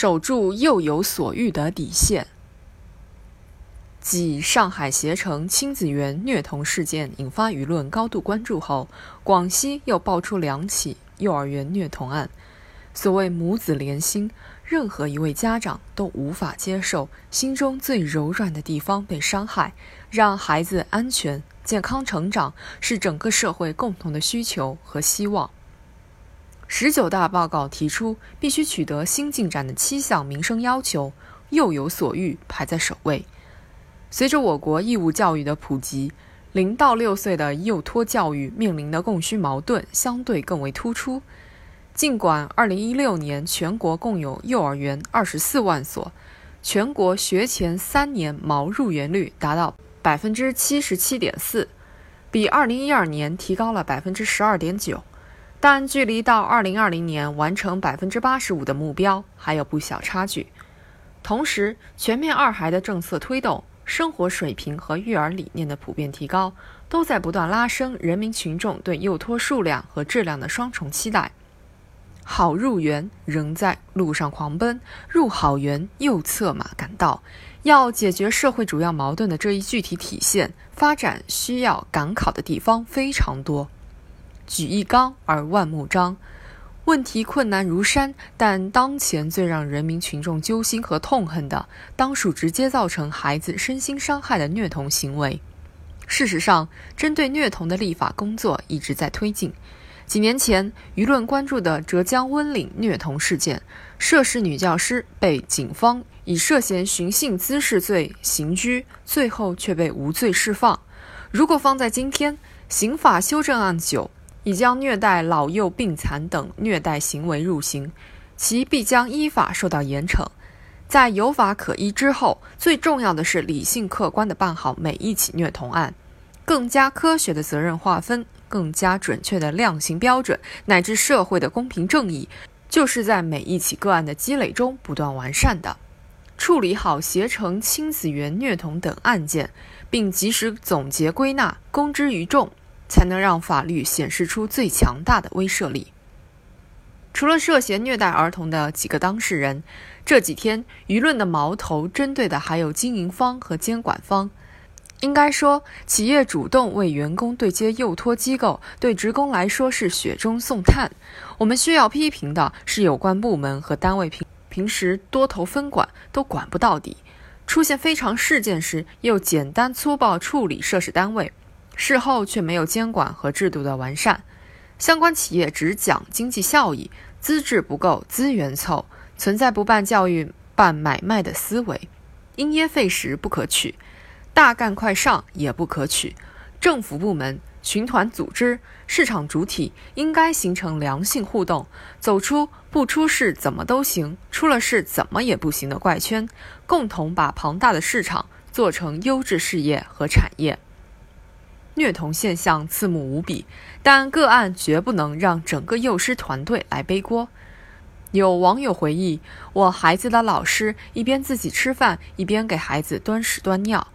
守住幼有所育的底线。继上海携程亲子园虐童事件引发舆论高度关注后，广西又爆出两起幼儿园虐童案。所谓母子连心，任何一位家长都无法接受心中最柔软的地方被伤害。让孩子安全健康成长是整个社会共同的需求和希望。十九大报告提出，必须取得新进展的七项民生要求，幼有所育排在首位。随着我国义务教育的普及，零到六岁的幼托教育面临的供需矛盾相对更为突出。尽管二零一六年全国共有幼儿园二十四万所，全国学前三年毛入园率达到百分之七十七点四，比二零一二年提高了百分之十二点九，但距离到二零二零年完成百分之八十五的目标还有不小差距。同时，全面二孩的政策推动。生活水平和育儿理念的普遍提高，都在不断拉升人民群众对幼托数量和质量的双重期待。好入园仍在路上狂奔，入好园又策马赶到。要解决社会主要矛盾的这一具体体现，发展需要赶考的地方非常多。举一纲而万目张。问题困难如山，但当前最让人民群众揪心和痛恨的，当属直接造成孩子身心伤害的虐童行为。事实上，针对虐童的立法工作一直在推进。几年前，舆论关注的浙江温岭虐童事件，涉事女教师被警方以涉嫌寻衅滋事罪刑拘，最后却被无罪释放。如果放在今天，刑法修正案九。已将虐待老幼病残等虐待行为入刑，其必将依法受到严惩。在有法可依之后，最重要的是理性客观地办好每一起虐童案，更加科学的责任划分，更加准确的量刑标准，乃至社会的公平正义，就是在每一起个案的积累中不断完善的。处理好携程亲子园虐童等案件，并及时总结归纳，公之于众。才能让法律显示出最强大的威慑力。除了涉嫌虐待儿童的几个当事人，这几天舆论的矛头针对的还有经营方和监管方。应该说，企业主动为员工对接幼托机构，对职工来说是雪中送炭。我们需要批评的是有关部门和单位平平时多头分管都管不到底，出现非常事件时又简单粗暴处理涉事单位。事后却没有监管和制度的完善，相关企业只讲经济效益，资质不够，资源凑，存在不办教育、办买卖的思维，因噎废食不可取，大干快上也不可取。政府部门、群团组织、市场主体应该形成良性互动，走出不出事怎么都行，出了事怎么也不行的怪圈，共同把庞大的市场做成优质事业和产业。虐童现象刺目无比，但个案绝不能让整个幼师团队来背锅。有网友回忆，我孩子的老师一边自己吃饭，一边给孩子端屎端尿。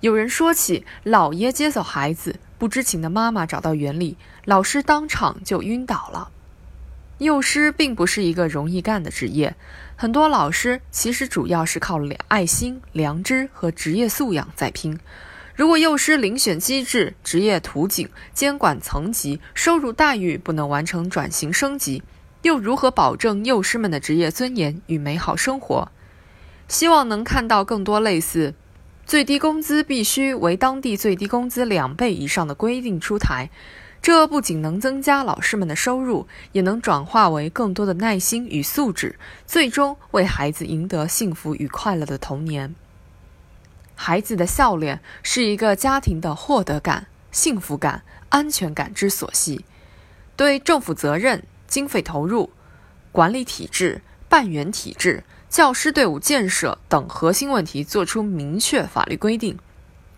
有人说起姥爷接走孩子，不知情的妈妈找到园里，老师当场就晕倒了。幼师并不是一个容易干的职业，很多老师其实主要是靠爱心、良知和职业素养在拼。如果幼师遴选机制、职业图景、监管层级、收入待遇不能完成转型升级，又如何保证幼师们的职业尊严与美好生活？希望能看到更多类似最低工资必须为当地最低工资两倍以上的规定出台。这不仅能增加老师们的收入，也能转化为更多的耐心与素质，最终为孩子赢得幸福与快乐的童年。孩子的笑脸是一个家庭的获得感、幸福感、安全感之所系。对政府责任、经费投入、管理体制、办园体制、教师队伍建设等核心问题作出明确法律规定。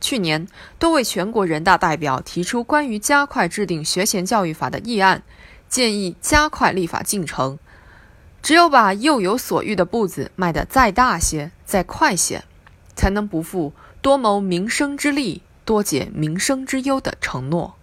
去年，多位全国人大代表提出关于加快制定学前教育法的议案，建议加快立法进程。只有把幼有所育的步子迈得再大些、再快些。才能不负多谋民生之利、多解民生之忧的承诺。